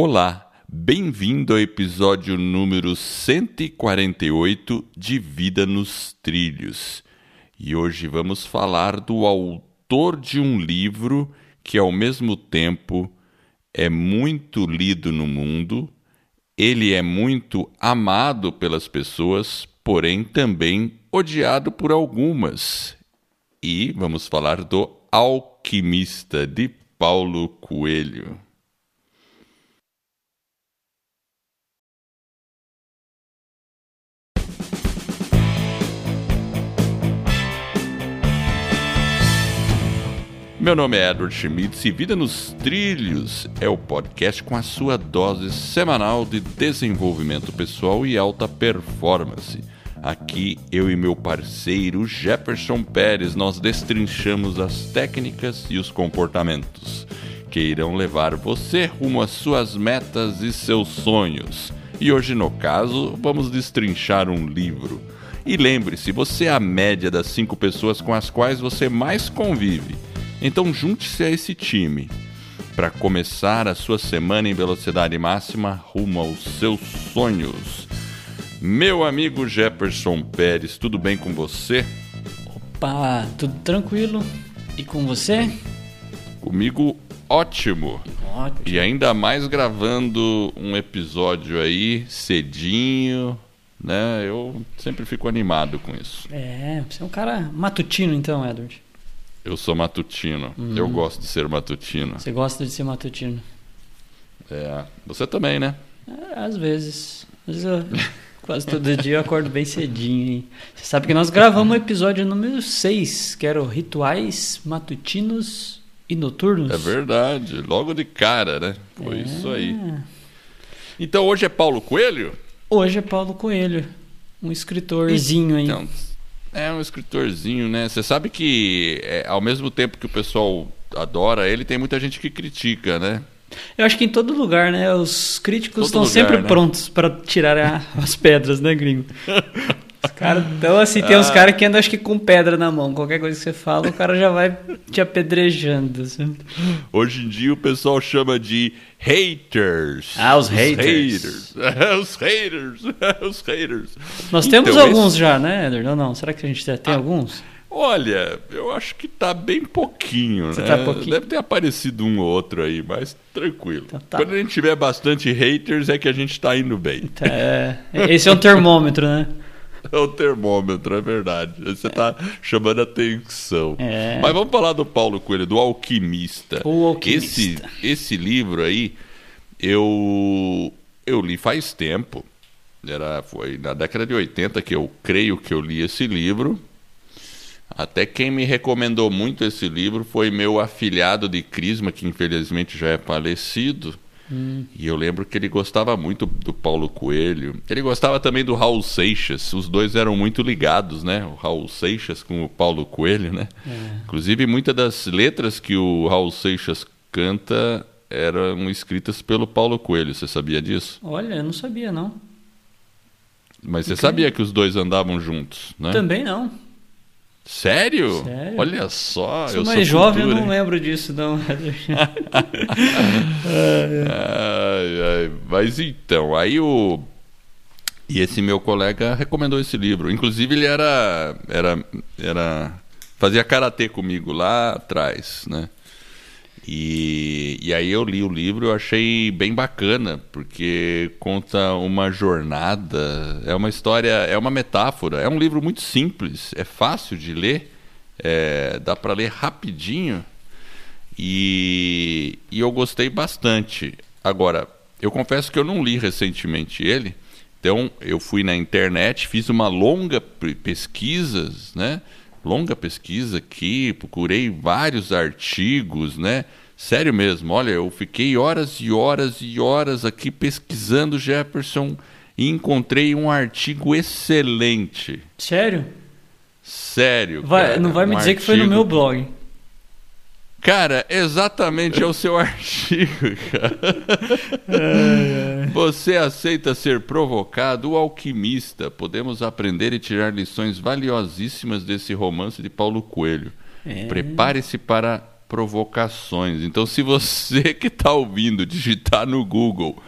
Olá, bem-vindo ao episódio número 148 de Vida nos Trilhos. E hoje vamos falar do autor de um livro que, ao mesmo tempo, é muito lido no mundo, ele é muito amado pelas pessoas, porém também odiado por algumas. E vamos falar do Alquimista de Paulo Coelho. Meu nome é Edward Schmitz e Vida nos Trilhos é o podcast com a sua dose semanal de desenvolvimento pessoal e alta performance. Aqui eu e meu parceiro Jefferson Pérez nós destrinchamos as técnicas e os comportamentos que irão levar você rumo às suas metas e seus sonhos. E hoje, no caso, vamos destrinchar um livro. E lembre-se, você é a média das cinco pessoas com as quais você mais convive. Então junte-se a esse time para começar a sua semana em velocidade máxima rumo aos seus sonhos. Meu amigo Jefferson Pérez, tudo bem com você? Opa, tudo tranquilo. E com você? Comigo, ótimo. Ótimo. E ainda mais gravando um episódio aí cedinho, né? Eu sempre fico animado com isso. É, você é um cara matutino então, Edward. Eu sou matutino. Eu gosto de ser matutino. Você gosta de ser matutino? É, você também, né? É, às vezes. Mas eu, quase todo dia eu acordo bem cedinho. hein? Você sabe que nós gravamos o episódio número 6, que era o Rituais Matutinos e Noturnos. É verdade, logo de cara, né? Foi É. isso aí. Então hoje é Paulo Coelho? Hoje é Paulo Coelho, um escritorzinho aí. Então, é um escritorzinho, né? Você sabe que é, ao mesmo tempo que o pessoal adora ele, tem muita gente que critica, né? Eu acho que em todo lugar, né? Os críticos Todo estão lugar, sempre né? prontos para tirar a- as pedras, né, gringo? Os cara, então, assim, tem Ah. uns caras que andam, acho que com pedra na mão. Qualquer coisa que você fala, o cara já vai te apedrejando. assim. Hoje em dia o pessoal chama de haters. Ah, os haters. haters. É, os haters. os haters. Nós Então, temos esse- alguns já, né, Eder? Ou não? Será que a gente já tem Ah, alguns? Olha, eu acho que tá bem pouquinho, Você né? tá pouquinho? Deve ter aparecido um ou outro aí, mas tranquilo. Então tá. Quando a gente tiver bastante haters é que a gente tá indo bem. Tá, é, esse é um termômetro, né? É o termômetro, é verdade. Você tá chamando atenção. É. Mas vamos falar do Paulo Coelho, do Alquimista. O Alquimista. Esse, esse livro aí, eu, eu li faz tempo. Era, foi na década de 80 que eu creio que eu li esse livro. Até quem me recomendou muito esse livro foi meu afilhado de Crisma, que infelizmente já é falecido. E eu lembro que ele gostava muito do Paulo Coelho. Ele gostava também do Raul Seixas. Os dois eram muito ligados, né? O Raul Seixas com o Paulo Coelho, né? Inclusive, muitas das letras que o Raul Seixas canta eram escritas pelo Paulo Coelho. Você sabia disso? Olha, eu não sabia, não. Mas você sabia que os dois andavam juntos, né? Também não. Sério? Sério? Olha só, Sou eu mais sou jovem, eu cultura, não hein? lembro disso, não. Ai, ai, mas então, aí o. E esse meu colega recomendou esse livro. Inclusive, ele era. era, era fazia karatê comigo lá atrás, né? E, e aí eu li o livro eu achei bem bacana, porque conta uma jornada, é uma história, é uma metáfora, é um livro muito simples, é fácil de ler, é, dá para ler rapidinho e, e eu gostei bastante. Agora, eu confesso que eu não li recentemente ele, então eu fui na internet, fiz uma longa pe- pesquisa, né? Longa pesquisa aqui, procurei vários artigos, né? Sério mesmo, olha, eu fiquei horas e horas e horas aqui pesquisando Jefferson e encontrei um artigo excelente. Sério? Sério. Vai- cara, não vai me um dizer que foi no artigo- meu blog. Cara, exatamente é o seu artigo, cara. Você aceita ser provocado? O alquimista. Podemos aprender e tirar lições valiosíssimas desse romance de Paulo Coelho. É. Prepare-se para provocações. Então, se você que está ouvindo digitar no Google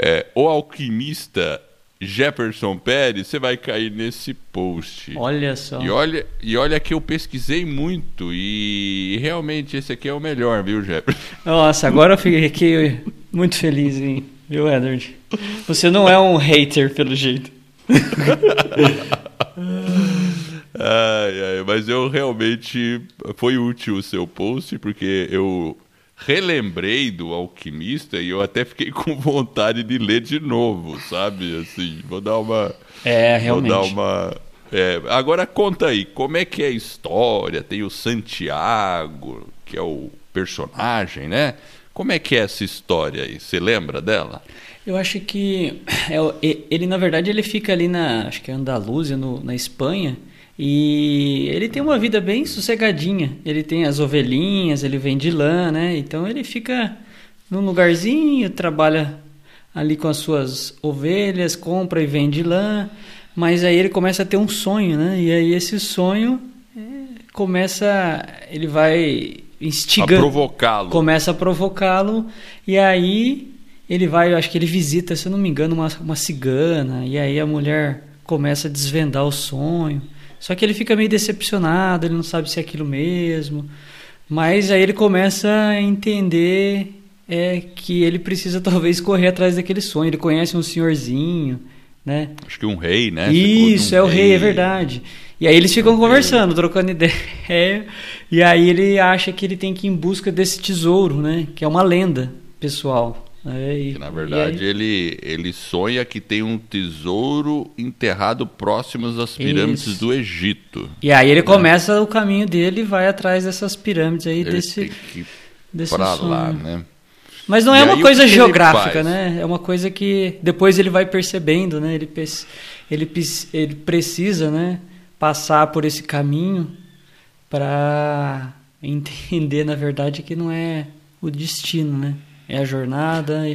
é, o alquimista Jefferson Pérez, você vai cair nesse post. Olha só. E olha, e olha que eu pesquisei muito e realmente esse aqui é o melhor, viu, Jefferson? Nossa, agora eu fiquei muito feliz, hein, viu, Edward? Você não é um hater, pelo jeito. ai, ai, mas eu realmente foi útil o seu post porque eu relembrei do Alquimista e eu até fiquei com vontade de ler de novo, sabe? Assim, vou dar uma. É, realmente. Vou dar uma. É, agora conta aí, como é que é a história? Tem o Santiago, que é o personagem, né? Como é que é essa história aí? Você lembra dela? Eu acho que é, ele, na verdade, ele fica ali na, acho que é Andaluzia, no, na Espanha, e ele tem uma vida bem sossegadinha. Ele tem as ovelhinhas, ele vende lã, né? Então ele fica num lugarzinho, trabalha ali com as suas ovelhas, compra e vende lã. Mas aí ele começa a ter um sonho, né? E aí esse sonho é, começa, ele vai instigando, a provocá-lo. Começa a provocá-lo e aí ele vai, eu acho que ele visita, se eu não me engano, uma, uma cigana e aí a mulher começa a desvendar o sonho. Só que ele fica meio decepcionado, ele não sabe se é aquilo mesmo. Mas aí ele começa a entender é, que ele precisa talvez correr atrás daquele sonho. Ele conhece um senhorzinho, né? Acho que um rei, né? Isso, um é o rei, é verdade. E aí eles ficam conversando, trocando ideia. E aí ele acha que ele tem que ir em busca desse tesouro, né? Que é uma lenda pessoal. É, e, que, na verdade, ele, ele sonha que tem um tesouro enterrado próximo às pirâmides Isso. do Egito. E aí ele né? começa o caminho dele e vai atrás dessas pirâmides aí, ele desse. Tem que ir desse pra sonho. lá, né? Mas não e é uma coisa geográfica, né? É uma coisa que depois ele vai percebendo, né? Ele, ele, ele precisa, né? Passar por esse caminho para entender, na verdade, que não é o destino, né? É a jornada,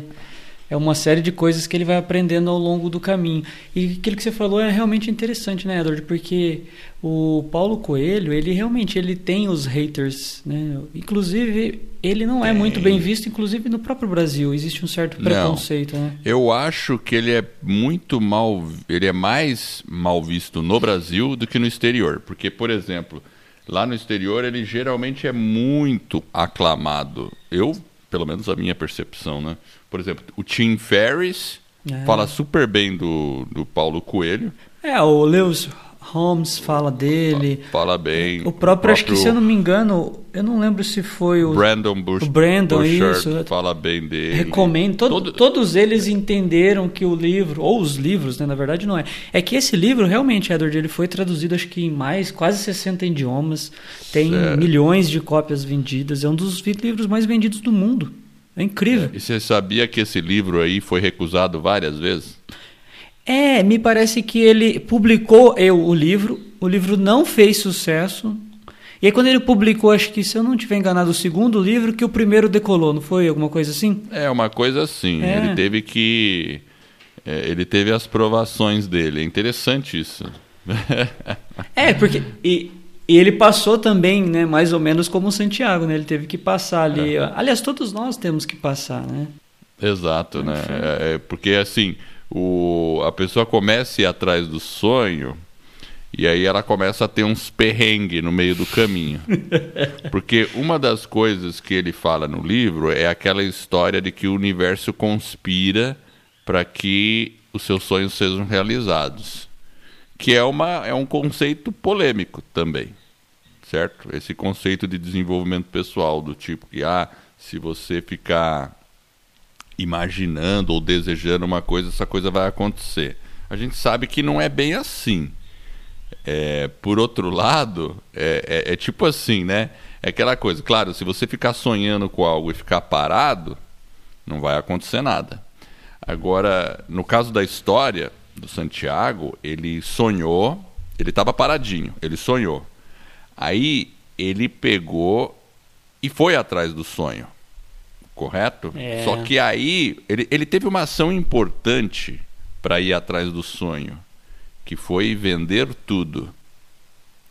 é uma série de coisas que ele vai aprendendo ao longo do caminho. E aquilo que você falou é realmente interessante, né, Edward? Porque o Paulo Coelho, ele realmente ele tem os haters, né? Inclusive, ele não é muito bem visto, inclusive no próprio Brasil. Existe um certo preconceito, não. né? Eu acho que ele é muito mal, ele é mais mal visto no Brasil do que no exterior, porque por exemplo, lá no exterior ele geralmente é muito aclamado. Eu pelo menos a minha percepção, né? Por exemplo, o Tim Ferriss é. fala super bem do, do Paulo Coelho. É, o Lewis Holmes fala dele. Fala bem. O próprio, o próprio, acho que se eu não me engano, eu não lembro se foi o Brandon Bush. O Brandon, isso. Fala bem dele. Recomendo. Todo, Todo... Todos eles entenderam que o livro, ou os livros, né, na verdade não é. É que esse livro, realmente, Edward, ele foi traduzido acho que em mais, quase 60 idiomas. Tem certo. milhões de cópias vendidas. É um dos livros mais vendidos do mundo. É incrível. É. E você sabia que esse livro aí foi recusado várias vezes? É, me parece que ele publicou eu, o livro, o livro não fez sucesso. E aí quando ele publicou, acho que se eu não tiver enganado, o segundo livro, que o primeiro decolou, não foi? Alguma coisa assim? É, uma coisa assim. É. Ele teve que. É, ele teve as provações dele. É interessante isso. é, porque. E, e, ele passou também, né, mais ou menos como o Santiago, né? Ele teve que passar ali. É. Aliás, todos nós temos que passar, né? Exato, né? É, é, porque assim o, a pessoa começa a ir atrás do sonho e aí ela começa a ter uns perrengues no meio do caminho. Porque uma das coisas que ele fala no livro é aquela história de que o universo conspira para que os seus sonhos sejam realizados. Que é, uma, é um conceito polêmico também, certo? Esse conceito de desenvolvimento pessoal, do tipo que, ah, se você ficar imaginando ou desejando uma coisa, essa coisa vai acontecer. A gente sabe que não é bem assim. É, por outro lado, é, é, é, tipo assim, né? É aquela coisa, claro, se você ficar sonhando com algo e ficar parado, não vai acontecer nada. Agora, no caso da história do Santiago, ele sonhou, ele estava paradinho, ele sonhou. Aí ele pegou e foi atrás do sonho correto? É. Só que aí ele, ele teve uma ação importante para ir atrás do sonho, que foi vender tudo.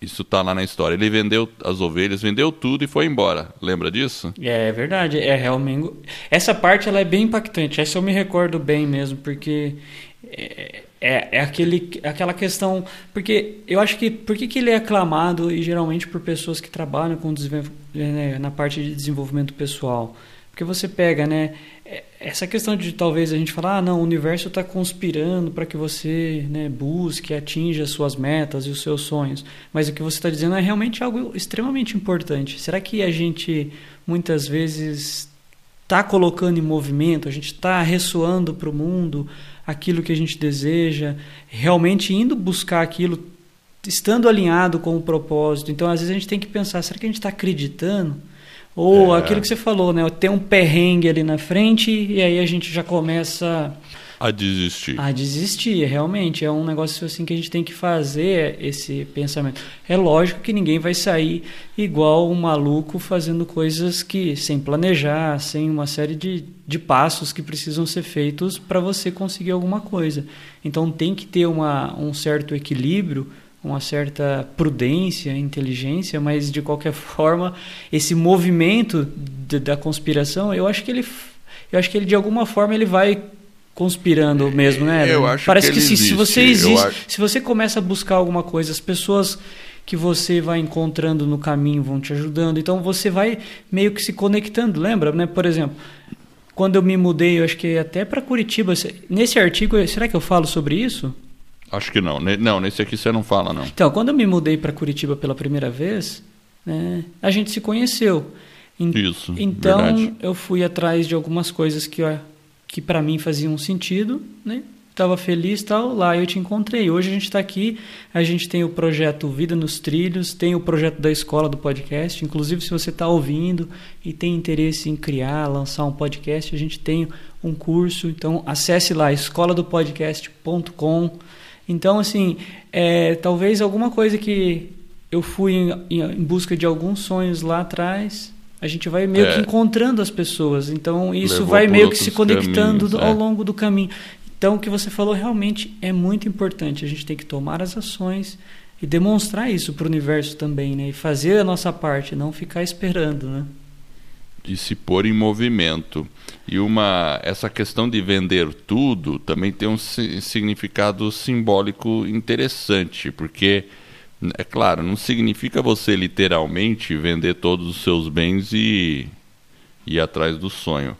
Isso tá lá na história. Ele vendeu as ovelhas, vendeu tudo e foi embora. Lembra disso? É, é verdade. É realmente. Essa parte ela é bem impactante. Essa eu me recordo bem mesmo, porque é, é, é aquele, aquela questão. Porque eu acho que. Por que, que ele é aclamado e geralmente por pessoas que trabalham com né, na parte de desenvolvimento pessoal? Porque você pega, né? É, essa questão de talvez a gente falar, ah, não, o universo está conspirando para que você né, busque, atinja as suas metas e os seus sonhos. Mas o que você está dizendo é realmente algo extremamente importante. Será que a gente muitas vezes está colocando em movimento, a gente está ressoando para o mundo aquilo que a gente deseja, realmente indo buscar aquilo, estando alinhado com o propósito? Então, às vezes a gente tem que pensar, será que a gente está acreditando? Ou é. aquilo que você falou, né? Tem um perrengue ali na frente e aí a gente já começa a desistir. A desistir, realmente. É um negócio assim que a gente tem que fazer esse pensamento. É lógico que ninguém vai sair igual um maluco fazendo coisas que sem planejar, sem uma série de, de passos que precisam ser feitos para você conseguir alguma coisa. Então tem que ter uma, um certo equilíbrio uma certa prudência, inteligência, mas de qualquer forma esse movimento de, da conspiração, eu acho que ele, eu acho que ele de alguma forma ele vai conspirando mesmo, né? Eu acho Parece que, que se, existe. se você existe, acho... se você começa a buscar alguma coisa, as pessoas que você vai encontrando no caminho vão te ajudando, então você vai meio que se conectando, lembra, né? Por exemplo, quando eu me mudei, eu acho que até para Curitiba, nesse artigo, será que eu falo sobre isso? Acho que não. Não, nesse aqui você não fala, não. Então, quando eu me mudei para Curitiba pela primeira vez, né, a gente se conheceu. Isso. Então, verdade. eu fui atrás de algumas coisas que, que para mim faziam sentido, né? Estava feliz tal, lá eu te encontrei. Hoje a gente está aqui, a gente tem o projeto Vida nos Trilhos, tem o projeto da escola do podcast. Inclusive, se você está ouvindo e tem interesse em criar, lançar um podcast, a gente tem um curso. Então, acesse lá, escoladopodcast.com. Então, assim, é, talvez alguma coisa que eu fui em, em, busca de alguns sonhos lá atrás, a gente vai meio é. que encontrando as pessoas. Então, isso Levou vai meio que se conectando caminhos, ao é. longo do caminho. Então, o que você falou realmente é muito importante. A gente tem que tomar as ações e demonstrar isso para o universo também, né? E fazer a nossa parte, não ficar esperando, né? De se pôr em movimento. E uma essa questão de vender tudo também tem um significado simbólico interessante, porque é claro, não significa você literalmente vender todos os seus bens e ir atrás do sonho,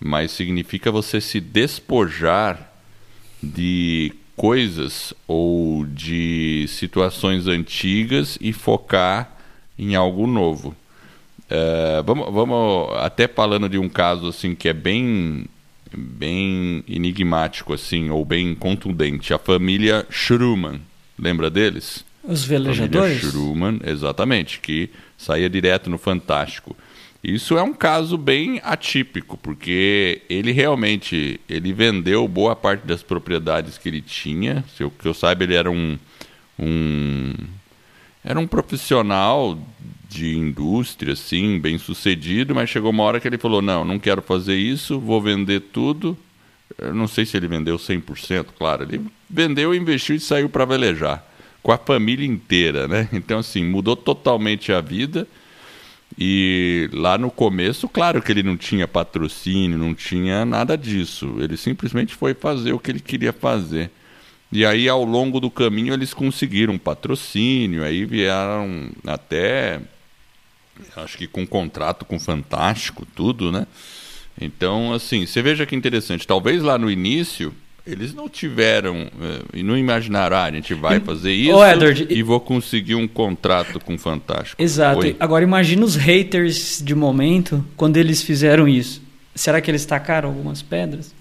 mas significa você se despojar de coisas ou de situações antigas e focar em algo novo. Uh, vamos, vamos até falando de um caso assim que é bem bem enigmático assim ou bem contundente. A família Schumann lembra deles? Os velejadores família Schumann exatamente que saía direto no Fantástico. Isso é um caso bem atípico porque ele realmente ele vendeu boa parte das propriedades que ele tinha. Se eu, que eu saiba ele era um, um era um profissional de indústria, assim, bem sucedido, mas chegou uma hora que ele falou: não, não quero fazer isso, vou vender tudo. Eu não sei se ele vendeu 100%, claro. Ele vendeu, investiu e saiu para velejar, com a família inteira, né? Então, assim, mudou totalmente a vida. E lá no começo, claro que ele não tinha patrocínio, não tinha nada disso. Ele simplesmente foi fazer o que ele queria fazer. E aí, ao longo do caminho, eles conseguiram patrocínio, aí vieram até acho que com contrato com Fantástico, tudo, né? Então, assim, você veja que interessante. Talvez lá no início eles não tiveram eh, e não imaginaram, ah, a gente vai fazer isso Edward, e vou conseguir um contrato com Fantástico. Exato. Oi? Agora imagina os haters de momento quando eles fizeram isso. Será que eles tacaram algumas pedras?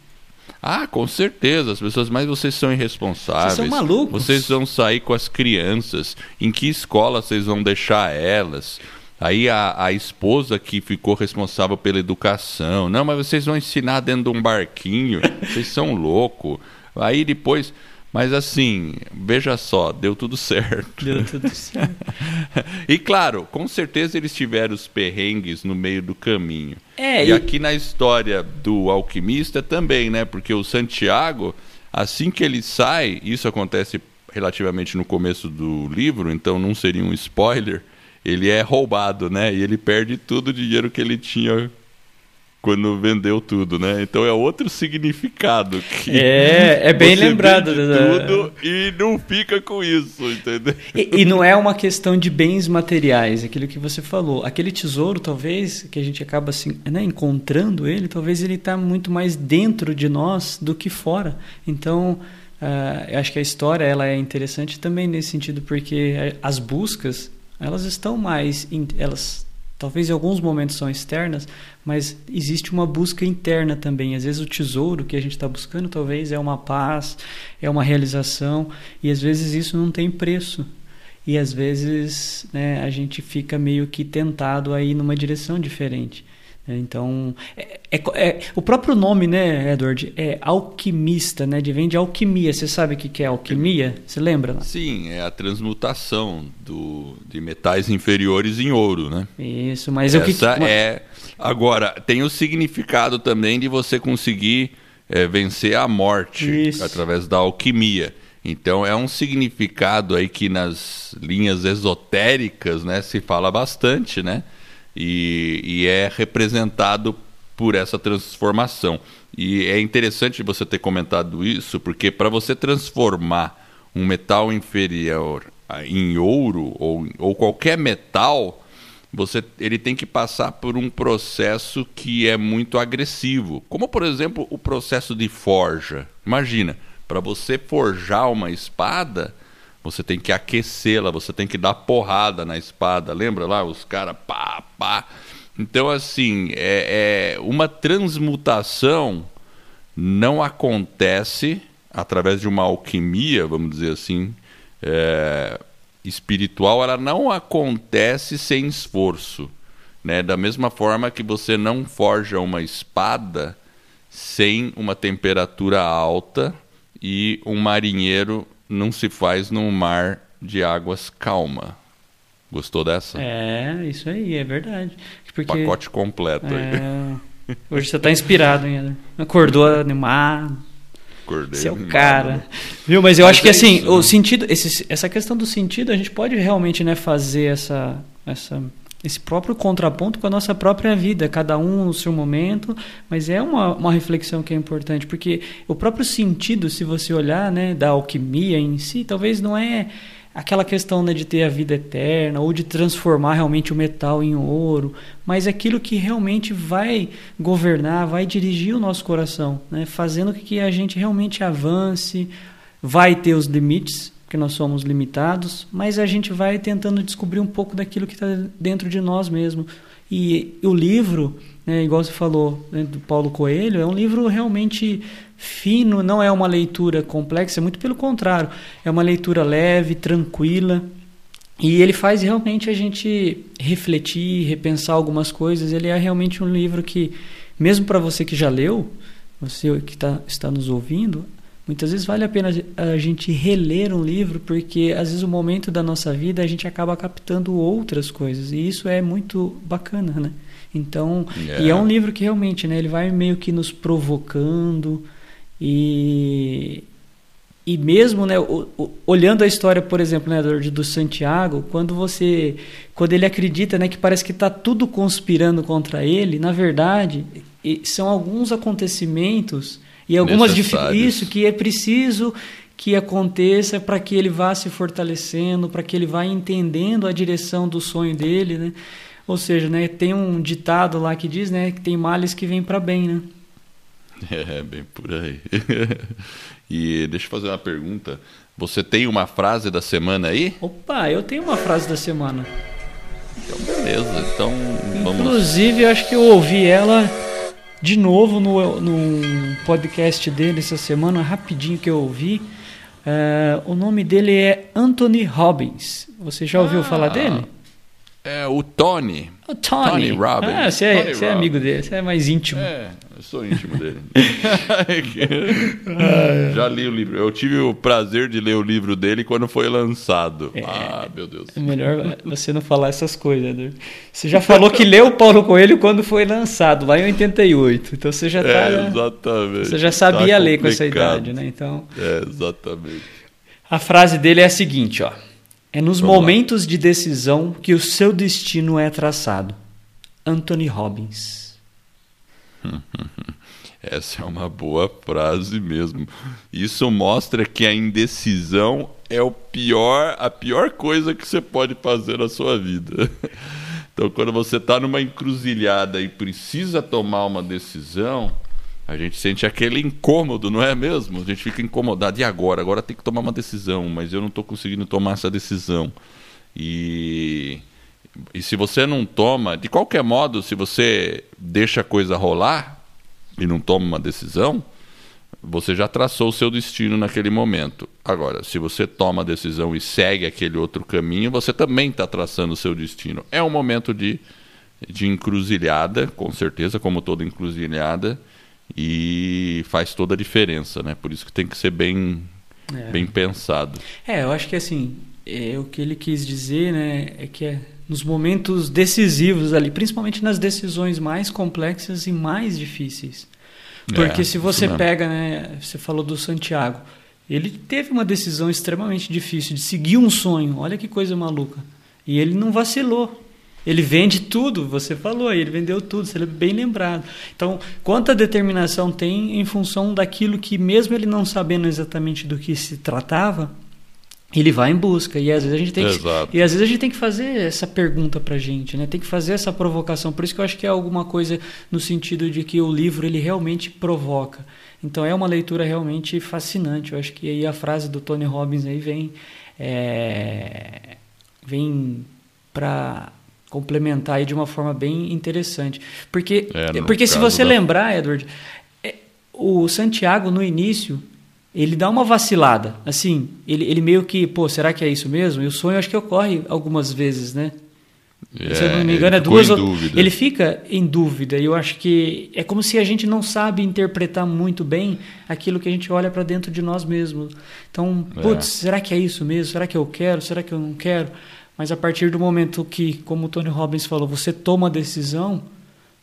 Ah, com certeza, as pessoas, mas vocês são irresponsáveis. Vocês são malucos. Vocês vão sair com as crianças. Em que escola vocês vão deixar elas? Aí a, a esposa que ficou responsável pela educação. Não, mas vocês vão ensinar dentro de um barquinho. Vocês são loucos. Aí depois. Mas assim, veja só, deu tudo certo. Deu tudo certo. e claro, com certeza eles tiveram os perrengues no meio do caminho. É, e, e aqui na história do alquimista também, né? Porque o Santiago, assim que ele sai, isso acontece relativamente no começo do livro, então não seria um spoiler, ele é roubado, né? E ele perde todo o dinheiro que ele tinha quando vendeu tudo, né? Então é outro significado que é é bem lembrado né? tudo e não fica com isso, entendeu? E, e, não é uma questão de bens materiais, aquilo que você falou. Aquele tesouro, talvez que a gente acaba assim, né, encontrando ele, talvez ele está muito mais dentro de nós do que fora. Então Uh, eu acho que a história ela é interessante também nesse sentido porque as buscas elas estão mais elas talvez em alguns momentos são externas mas existe uma busca interna também. Às vezes o tesouro que a gente está buscando talvez é uma paz é uma realização e às vezes isso não tem preço. E às vezes né, a gente fica meio que tentado a ir numa direção diferente então, é, é, é, o próprio nome, né, Edward, é alquimista, né? De vem de alquimia. Você sabe o que é alquimia? Você lembra? Sim, é a transmutação do, de metais inferiores em ouro, né? Isso, mas Essa o que é agora tem o significado também de você conseguir é, vencer a morte Isso. através da alquimia. Então é um significado aí que nas linhas esotéricas, né, se fala bastante, né? E, e é representado por essa transformação. E é interessante você ter comentado isso, porque para você transformar um metal inferior em ouro ou, ou qualquer metal, você, ele tem que passar por um processo que é muito agressivo, como por exemplo o processo de forja. Imagina, para você forjar uma espada, você tem que aquecê-la, você tem que dar porrada na espada. Lembra lá os caras pá, pá. Então, assim, é, é, uma transmutação não acontece através de uma alquimia, vamos dizer assim, é, espiritual, ela não acontece sem esforço. Né? Da mesma forma que você não forja uma espada sem uma temperatura alta e um marinheiro não se faz num mar de águas calma. Gostou dessa? É, isso aí, é verdade. Porque, Pacote completo é... aí. Hoje você está inspirado ainda. Acordou animado. Acordei Seu animado. cara. Viu? Mas eu Mas acho que é assim, isso, o né? sentido, esse, essa questão do sentido, a gente pode realmente né, fazer essa, essa esse próprio contraponto com a nossa própria vida, cada um no seu momento, mas é uma, uma reflexão que é importante, porque o próprio sentido, se você olhar, né, da alquimia em si, talvez não é aquela questão né, de ter a vida eterna ou de transformar realmente o metal em ouro, mas aquilo que realmente vai governar, vai dirigir o nosso coração, né, fazendo com que a gente realmente avance, vai ter os limites, porque nós somos limitados, mas a gente vai tentando descobrir um pouco daquilo que está dentro de nós mesmo. E o livro, né, igual você falou, né, do Paulo Coelho, é um livro realmente fino, não é uma leitura complexa, muito pelo contrário, é uma leitura leve, tranquila. E ele faz realmente a gente refletir, repensar algumas coisas. Ele é realmente um livro que, mesmo para você que já leu, você que tá, está nos ouvindo, Muitas vezes vale a pena a gente reler um livro, porque às vezes o momento da nossa vida a gente acaba captando outras coisas, e isso é muito bacana, né? Então, yeah. e é um livro que realmente, né, ele vai meio que nos provocando e e mesmo, né, olhando a história, por exemplo, né, do, do Santiago, quando você, quando ele acredita, né, que parece que está tudo conspirando contra ele, na verdade, são alguns acontecimentos e algumas isso que é preciso que aconteça para que ele vá se fortalecendo, para que ele vá entendendo a direção do sonho dele, né? Ou seja, né, tem um ditado lá que diz, né, que tem males que vêm para bem, né? É, bem por aí. e deixa eu fazer uma pergunta. Você tem uma frase da semana aí? Opa, eu tenho uma frase da semana. Então, beleza. Então, vamos... Inclusive, eu acho que eu ouvi ela de novo no, no podcast dele essa semana, rapidinho que eu ouvi. Uh, o nome dele é Anthony Robbins. Você já ouviu ah, falar dele? É o Tony. O Tony. Tony Robbins. Ah, você é, você é amigo dele, você é mais íntimo. É, eu sou íntimo dele. Já li o livro. Eu tive o prazer de ler o livro dele quando foi lançado. É, ah, meu Deus. É melhor você não falar essas coisas. Né? Você já falou que leu o Paulo Coelho quando foi lançado, lá em 88. Então você já tá. É, exatamente. Você já sabia tá ler com essa idade, né? Então. É, exatamente. A frase dele é a seguinte, ó. É nos Vamos momentos lá. de decisão que o seu destino é traçado. Anthony Robbins. Essa é uma boa frase mesmo. Isso mostra que a indecisão é o pior, a pior coisa que você pode fazer na sua vida. Então, quando você está numa encruzilhada e precisa tomar uma decisão, a gente sente aquele incômodo, não é mesmo? A gente fica incomodado. E agora? Agora tem que tomar uma decisão, mas eu não estou conseguindo tomar essa decisão. E, e se você não toma, de qualquer modo, se você deixa a coisa rolar e não toma uma decisão, você já traçou o seu destino naquele momento. Agora, se você toma a decisão e segue aquele outro caminho, você também está traçando o seu destino. É um momento de, de encruzilhada, com certeza, como toda encruzilhada e faz toda a diferença, né? Por isso que tem que ser bem, é. bem pensado. É, eu acho que assim, é, o que ele quis dizer, né, é que é nos momentos decisivos ali, principalmente nas decisões mais complexas e mais difíceis. Porque é, se você pega, né, você falou do Santiago, ele teve uma decisão extremamente difícil de seguir um sonho. Olha que coisa maluca. E ele não vacilou. Ele vende tudo, você falou, ele vendeu tudo, você é bem lembrado. Então, quanta determinação tem em função daquilo que, mesmo ele não sabendo exatamente do que se tratava, ele vai em busca. E às vezes a gente tem que, e às vezes a gente tem que fazer essa pergunta para a gente, né? tem que fazer essa provocação. Por isso que eu acho que é alguma coisa no sentido de que o livro ele realmente provoca. Então é uma leitura realmente fascinante. Eu acho que aí a frase do Tony Robbins aí vem. É, vem para complementar aí de uma forma bem interessante. Porque, é, porque se você da... lembrar, Edward, é, o Santiago no início ele dá uma vacilada. Assim, ele, ele meio que, pô, será que é isso mesmo? E o sonho acho que ocorre algumas vezes, né? É, Se eu não me engano, é duas. Ele fica em dúvida. E eu acho que é como se a gente não sabe interpretar muito bem aquilo que a gente olha para dentro de nós mesmos. Então, putz, é. será que é isso mesmo? Será que eu quero? Será que eu não quero? Mas a partir do momento que, como o Tony Robbins falou, você toma a decisão,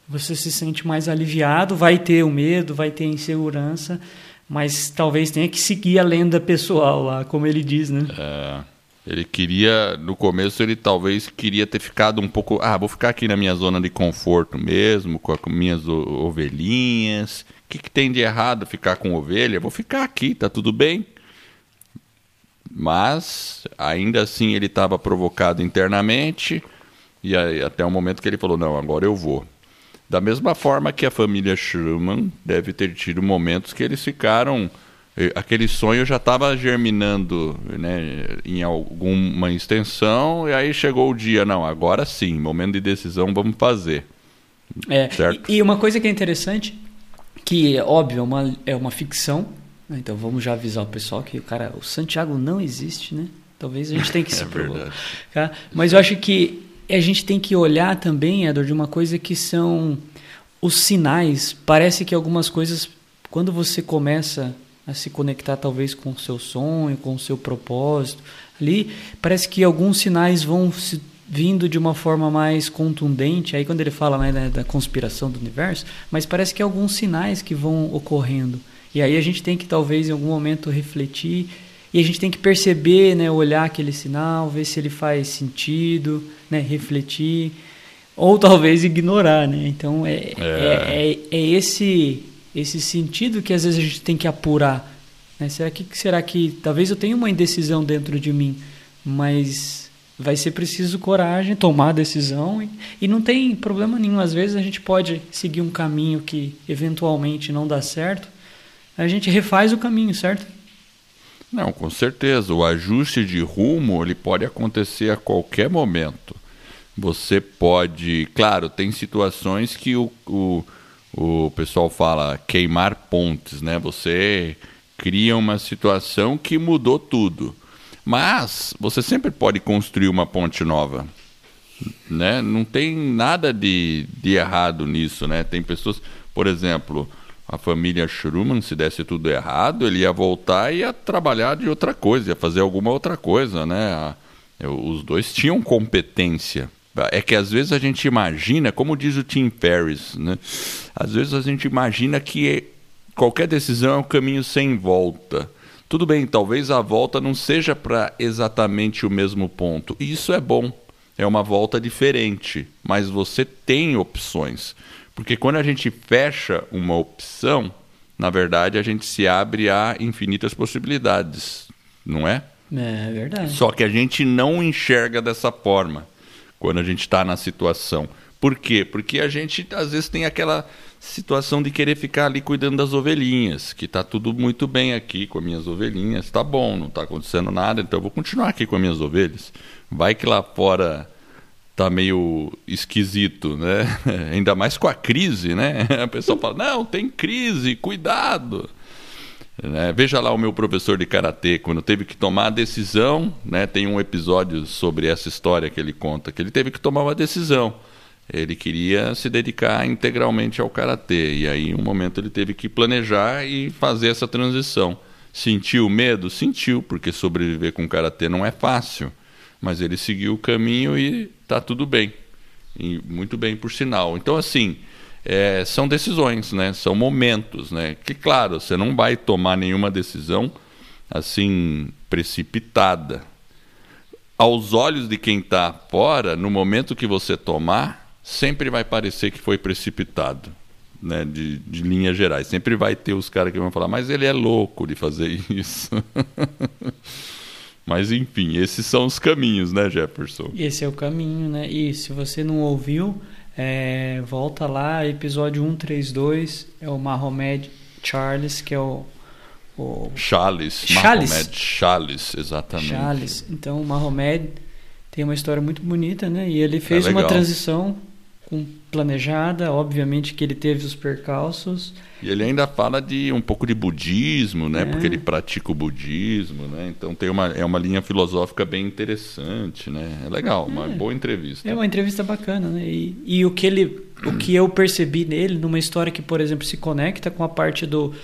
você se sente mais aliviado, vai ter o medo, vai ter a insegurança, mas talvez tenha que seguir a lenda pessoal lá, como ele diz, né? É, ele queria, no começo, ele talvez queria ter ficado um pouco. Ah, vou ficar aqui na minha zona de conforto mesmo, com, com minhas ovelhinhas. O que, que tem de errado ficar com ovelha? Vou ficar aqui, tá tudo bem. Mas ainda assim ele estava provocado internamente e aí, até o momento que ele falou: não, agora eu vou. Da mesma forma que a família Schumann deve ter tido momentos que eles ficaram. Eh, aquele sonho já estava germinando né, em alguma extensão, e aí chegou o dia, não, agora sim, momento de decisão, vamos fazer. É, certo? E, e uma coisa que é interessante, que óbvio, é uma, é uma ficção, né? Então vamos já avisar o pessoal que o cara, o Santiago não existe, né? Talvez a gente tenha que é se provocar. Mas eu acho que a gente tem que olhar também, Edward, de uma coisa que são os sinais. Parece que algumas coisas, quando você começa a se conectar talvez com o seu sonho, com o seu propósito, ali parece que alguns sinais vão se vindo de uma forma mais contundente. Aí quando ele fala né, da conspiração do universo, mas parece que é alguns sinais que vão ocorrendo. E aí a gente tem que talvez em algum momento refletir e a gente tem que perceber, né, olhar aquele sinal, ver se ele faz sentido, né, refletir ou talvez ignorar, né? Então é, é. é, é, é esse esse sentido que às vezes a gente tem que apurar. Né? Será que será que talvez eu tenha uma indecisão dentro de mim, mas vai ser preciso coragem, tomar a decisão e, e não tem problema nenhum. Às vezes a gente pode seguir um caminho que eventualmente não dá certo, a gente refaz o caminho, certo? Não, com certeza. O ajuste de rumo ele pode acontecer a qualquer momento. Você pode, claro, tem situações que o, o, o pessoal fala queimar pontes, né? Você cria uma situação que mudou tudo. Mas você sempre pode construir uma ponte nova. Né? Não tem nada de, de errado nisso, né? Tem pessoas, por exemplo, a família Schumann, se desse tudo errado, ele ia voltar e ia trabalhar de outra coisa, ia fazer alguma outra coisa, né? Os dois tinham competência. É que às vezes a gente imagina, como diz o Tim Ferriss, né? Às vezes a gente imagina que qualquer decisão é um caminho sem volta. Tudo bem, talvez a volta não seja para exatamente o mesmo ponto. E isso é bom. É uma volta diferente, mas você tem opções. Porque quando a gente fecha uma opção, na verdade a gente se abre a infinitas possibilidades, não é? É verdade. Só que a gente não enxerga dessa forma quando a gente está na situação. Por quê? Porque a gente às vezes tem aquela situação de querer ficar ali cuidando das ovelhinhas, que está tudo muito bem aqui com as minhas ovelhinhas, tá bom, não está acontecendo nada, então eu vou continuar aqui com as minhas ovelhas. Vai que lá fora tá meio esquisito, né? Ainda mais com a crise, né? A pessoa fala: "Não, tem crise, cuidado". Né? Veja lá o meu professor de karatê, quando teve que tomar a decisão, né? tem um episódio sobre essa história que ele conta, que ele teve que tomar uma decisão. Ele queria se dedicar integralmente ao karatê, e aí, um momento, ele teve que planejar e fazer essa transição. Sentiu medo? Sentiu, porque sobreviver com karatê não é fácil, mas ele seguiu o caminho e está tudo bem. E muito bem, por sinal. Então, assim é, são decisões, né? São momentos, né? Que claro, você não vai tomar nenhuma decisão assim precipitada. Aos olhos de quem está fora, no momento que você tomar, sempre vai parecer que foi precipitado, né? De, de linhas gerais. Sempre vai ter os caras que vão falar, mas ele é louco de fazer isso. Mas enfim, esses são os caminhos, né, Jefferson? Esse é o caminho, né? E se você não ouviu, é, volta lá, episódio 132, é o Mahomed Charles, que é o. o... Charles, Charles, Mahomed Charles, exatamente. Charles. Então, o Mahomed tem uma história muito bonita, né? E ele fez é uma transição com planejada, obviamente que ele teve os percalços. E ele ainda fala de um pouco de budismo, né? É. Porque ele pratica o budismo, né? Então tem uma, é uma linha filosófica bem interessante, né? É legal, uma é. boa entrevista. É uma entrevista bacana, né? E, e o que ele, o que eu percebi nele, numa história que, por exemplo, se conecta com a parte do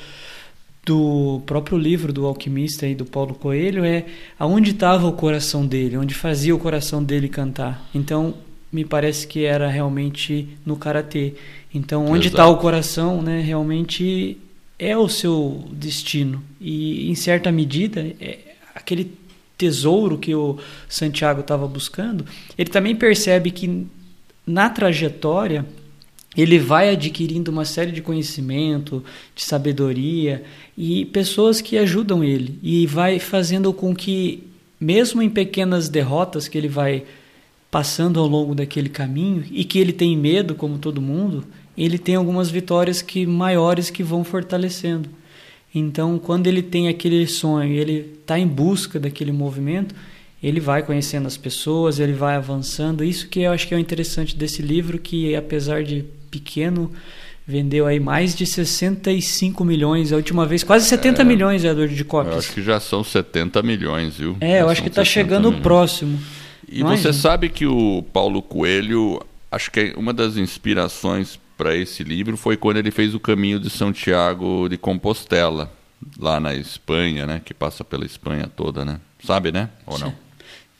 do próprio livro do alquimista e do Paulo Coelho é aonde estava o coração dele, onde fazia o coração dele cantar. Então me parece que era realmente no karatê. Então, onde está o coração, né, realmente é o seu destino. E, em certa medida, é aquele tesouro que o Santiago estava buscando, ele também percebe que na trajetória ele vai adquirindo uma série de conhecimento, de sabedoria e pessoas que ajudam ele e vai fazendo com que mesmo em pequenas derrotas que ele vai passando ao longo daquele caminho e que ele tem medo, como todo mundo, ele tem algumas vitórias que maiores que vão fortalecendo. Então, quando ele tem aquele sonho, ele está em busca daquele movimento, ele vai conhecendo as pessoas, ele vai avançando. Isso que eu acho que é o interessante desse livro, que apesar de pequeno, vendeu aí mais de 65 milhões. A última vez, quase 70 é, milhões, Eduardo, de cópias. Eu acho que já são 70 milhões, viu? É, já eu acho que está chegando milhões. próximo. E você sabe que o Paulo Coelho, acho que uma das inspirações para esse livro foi quando ele fez o caminho de Santiago de Compostela, lá na Espanha, né? Que passa pela Espanha toda, né? Sabe, né? Ou não?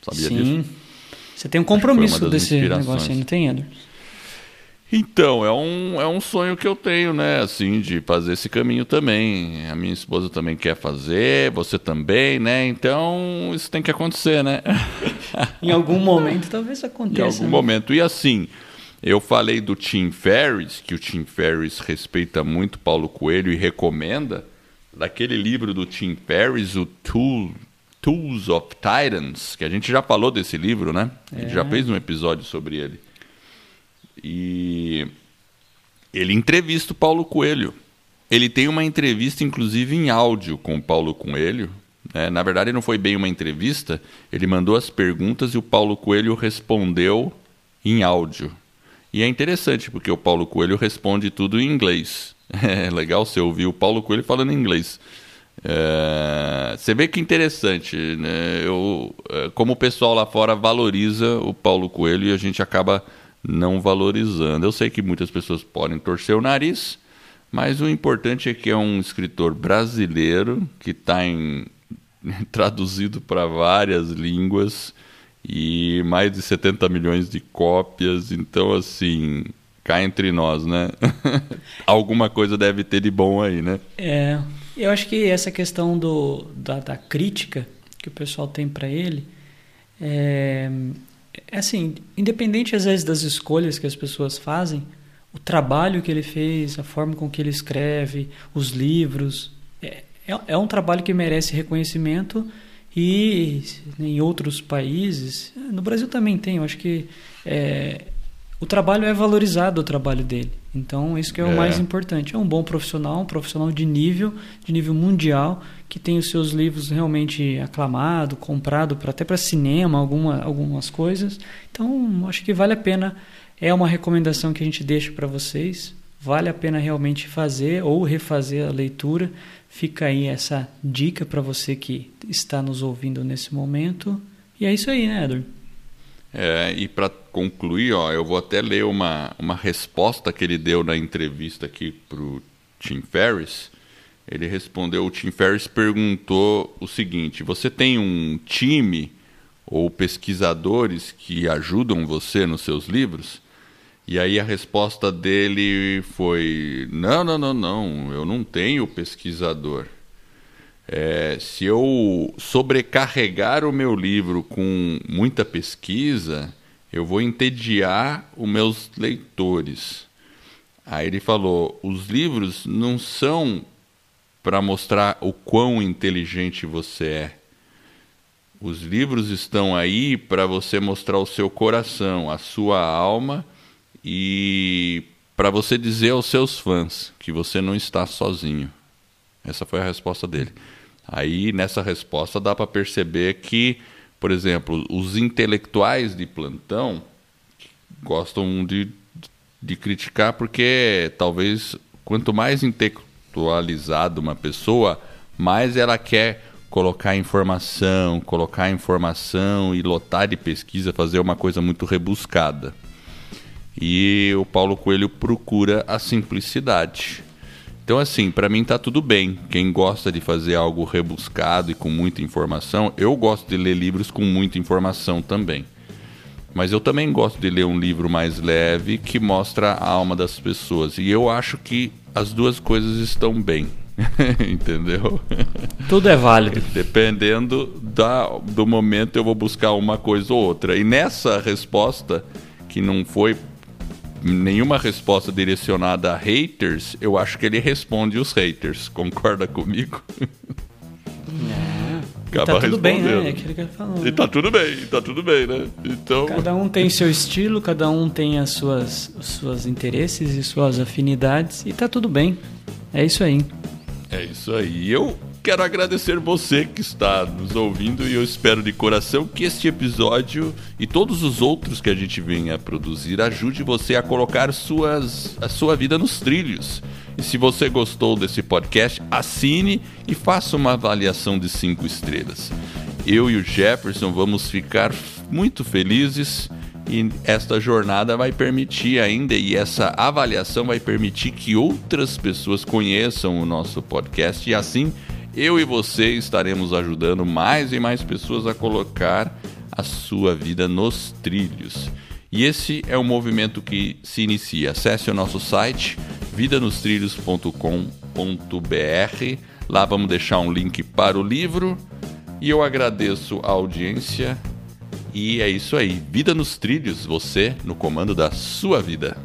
Sabia Sim. disso? Você tem um compromisso desse negócio aí, não tem, Edward? Então, é um, é um sonho que eu tenho, né? Assim, de fazer esse caminho também. A minha esposa também quer fazer, você também, né? Então, isso tem que acontecer, né? em algum momento, talvez aconteça. Em algum né? momento. E assim, eu falei do Tim Ferriss, que o Tim Ferriss respeita muito Paulo Coelho e recomenda. Daquele livro do Tim Ferriss, o Tool, Tools of Titans, que a gente já falou desse livro, né? A gente é. já fez um episódio sobre ele. E ele entrevista o Paulo Coelho. Ele tem uma entrevista, inclusive, em áudio com o Paulo Coelho. Né? Na verdade, não foi bem uma entrevista. Ele mandou as perguntas e o Paulo Coelho respondeu em áudio. E é interessante, porque o Paulo Coelho responde tudo em inglês. É legal você ouvir o Paulo Coelho falando em inglês. É, você vê que interessante, né? Eu, é, como o pessoal lá fora valoriza o Paulo Coelho e a gente acaba não valorizando. Eu sei que muitas pessoas podem torcer o nariz, mas o importante é que é um escritor brasileiro que está traduzido para várias línguas e mais de 70 milhões de cópias. Então, assim, cá entre nós, né? Alguma coisa deve ter de bom aí, né? É. Eu acho que essa questão do, da, da crítica que o pessoal tem para ele é, assim, independente às vezes das escolhas que as pessoas fazem, o trabalho que ele fez, a forma com que ele escreve, os livros, é, é, é um trabalho que merece reconhecimento e em outros países, no Brasil também tem, eu acho que é, o trabalho é valorizado, o trabalho dele. Então, isso que é o é. mais importante. É um bom profissional, um profissional de nível, de nível mundial, que tem os seus livros realmente aclamado, comprado pra, até para cinema, alguma, algumas coisas. Então, acho que vale a pena. É uma recomendação que a gente deixa para vocês. Vale a pena realmente fazer ou refazer a leitura. Fica aí essa dica para você que está nos ouvindo nesse momento. E é isso aí, né, Edward? É, e para concluir, ó, eu vou até ler uma, uma resposta que ele deu na entrevista aqui para o Tim Ferriss. Ele respondeu, o Tim Ferriss perguntou o seguinte, você tem um time ou pesquisadores que ajudam você nos seus livros? E aí a resposta dele foi, não, não, não, não, eu não tenho pesquisador. É, se eu sobrecarregar o meu livro com muita pesquisa, eu vou entediar os meus leitores. Aí ele falou: os livros não são para mostrar o quão inteligente você é. Os livros estão aí para você mostrar o seu coração, a sua alma e para você dizer aos seus fãs que você não está sozinho. Essa foi a resposta dele. Aí nessa resposta dá para perceber que, por exemplo, os intelectuais de plantão gostam de, de criticar porque talvez quanto mais intelectualizada uma pessoa, mais ela quer colocar informação, colocar informação e lotar de pesquisa, fazer uma coisa muito rebuscada. E o Paulo Coelho procura a simplicidade. Então, assim, para mim tá tudo bem. Quem gosta de fazer algo rebuscado e com muita informação, eu gosto de ler livros com muita informação também. Mas eu também gosto de ler um livro mais leve que mostra a alma das pessoas. E eu acho que as duas coisas estão bem. Entendeu? Tudo é válido. Dependendo da, do momento, eu vou buscar uma coisa ou outra. E nessa resposta, que não foi nenhuma resposta direcionada a haters, eu acho que ele responde os haters. Concorda comigo? É. Acaba tá tudo bem, né? É aquilo que ele falou. E tá tudo bem, tá tudo bem, né? Então... Cada um tem seu estilo, cada um tem as suas, os seus interesses e suas afinidades, e tá tudo bem. É isso aí. É isso aí. Eu quero agradecer você que está nos ouvindo e eu espero de coração que este episódio e todos os outros que a gente venha a produzir ajude você a colocar suas, a sua vida nos trilhos. E se você gostou desse podcast, assine e faça uma avaliação de cinco estrelas. Eu e o Jefferson vamos ficar muito felizes e esta jornada vai permitir ainda e essa avaliação vai permitir que outras pessoas conheçam o nosso podcast e assim eu e você estaremos ajudando mais e mais pessoas a colocar a sua vida nos trilhos. E esse é um movimento que se inicia. Acesse o nosso site vidanostrilhos.com.br. Lá vamos deixar um link para o livro. E eu agradeço a audiência. E é isso aí. Vida nos trilhos, você no comando da sua vida.